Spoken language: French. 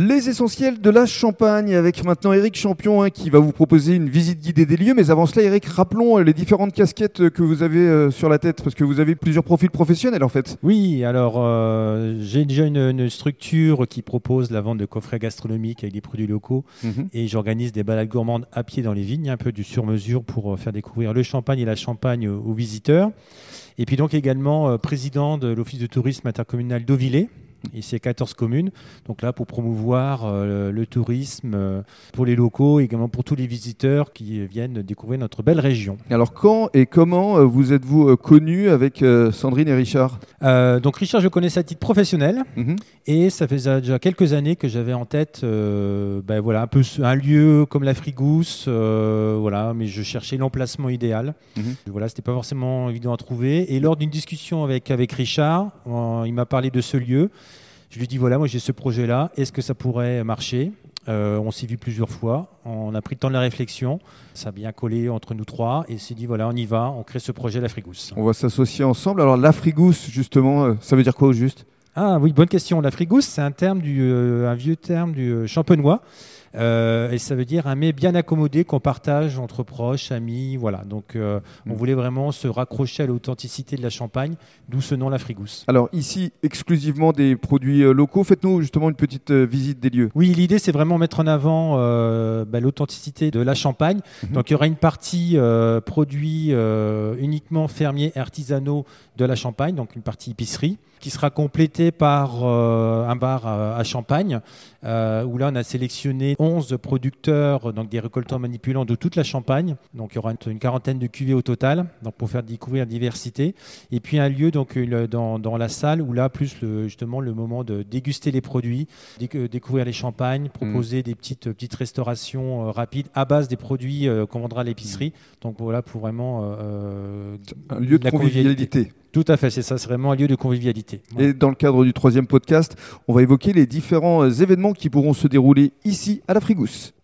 Les essentiels de la Champagne avec maintenant Eric Champion hein, qui va vous proposer une visite guidée des lieux. Mais avant cela, Eric, rappelons euh, les différentes casquettes que vous avez euh, sur la tête parce que vous avez plusieurs profils professionnels en fait. Oui, alors euh, j'ai déjà une, structure qui propose la vente de coffrets gastronomiques avec des produits locaux mhm. et j'organise des balades gourmandes à pied dans les vignes, un peu du sur-mesure pour faire découvrir le champagne et la champagne aux visiteurs. Et puis donc également président de l'Office de tourisme intercommunal d'Auvillé et c'est 14 communes. Donc là, pour promouvoir euh, le tourisme euh, pour les locaux et également pour tous les visiteurs qui viennent découvrir notre belle région. Alors quand et comment euh, vous êtes-vous connus avec Sandrine et Richard? Donc Richard, je connais à titre professionnel mhm. et ça faisait déjà quelques années que j'avais en tête ben voilà, un, peu un lieu comme la Frigousse, voilà, mais je cherchais l'emplacement idéal. Mhm. Voilà, c'était pas forcément évident à trouver. Et lors d'une discussion avec, avec Richard, il m'a parlé de ce lieu. Je lui dis voilà, moi j'ai ce projet-là, est-ce que ça pourrait marcher? Euh, On s'est vu plusieurs fois, on a pris le temps de la réflexion, ça a bien collé entre nous trois, et s'est dit voilà, on y va, on crée ce projet La Frigousse. On va s'associer ensemble. Alors La Frigousse, justement, euh, ça veut dire quoi au juste? Ah oui, bonne question. La Frigousse, c'est un, terme du, euh, un vieux terme du champenois. Euh, et ça veut dire un mets bien accommodé qu'on partage entre proches, amis. Voilà. Donc, euh, on mm. voulait vraiment se raccrocher à l'authenticité de la Champagne, d'où ce nom La Frigousse. Alors, ici, exclusivement des produits euh, locaux. Faites-nous justement une petite visite des lieux. Oui, l'idée, c'est vraiment mettre en avant bah, l'authenticité de la Champagne. Mm-hmm. Donc, il y aura une partie produits uniquement fermiers artisanaux de la Champagne, donc une partie épicerie qui sera complétée par un bar à, Champagne, où là on a sélectionné 11 producteurs, donc des récoltants manipulants de toute la Champagne. Donc il y aura une quarantaine de cuvées au total, donc pour faire découvrir la diversité. Et puis un lieu donc dans, dans la salle où là plus le, justement le moment de déguster les produits, découvrir les champagnes, proposer mm. des petites petites restaurations euh, rapides à base des produits euh, qu'on vendra à l'épicerie. Mm. Donc voilà pour vraiment euh, un lieu de convivialité. Tout à fait, c'est ça, c'est vraiment un lieu de convivialité. Et dans le cadre du troisième podcast, on va évoquer les différents événements qui pourront se dérouler ici à la Frigousse.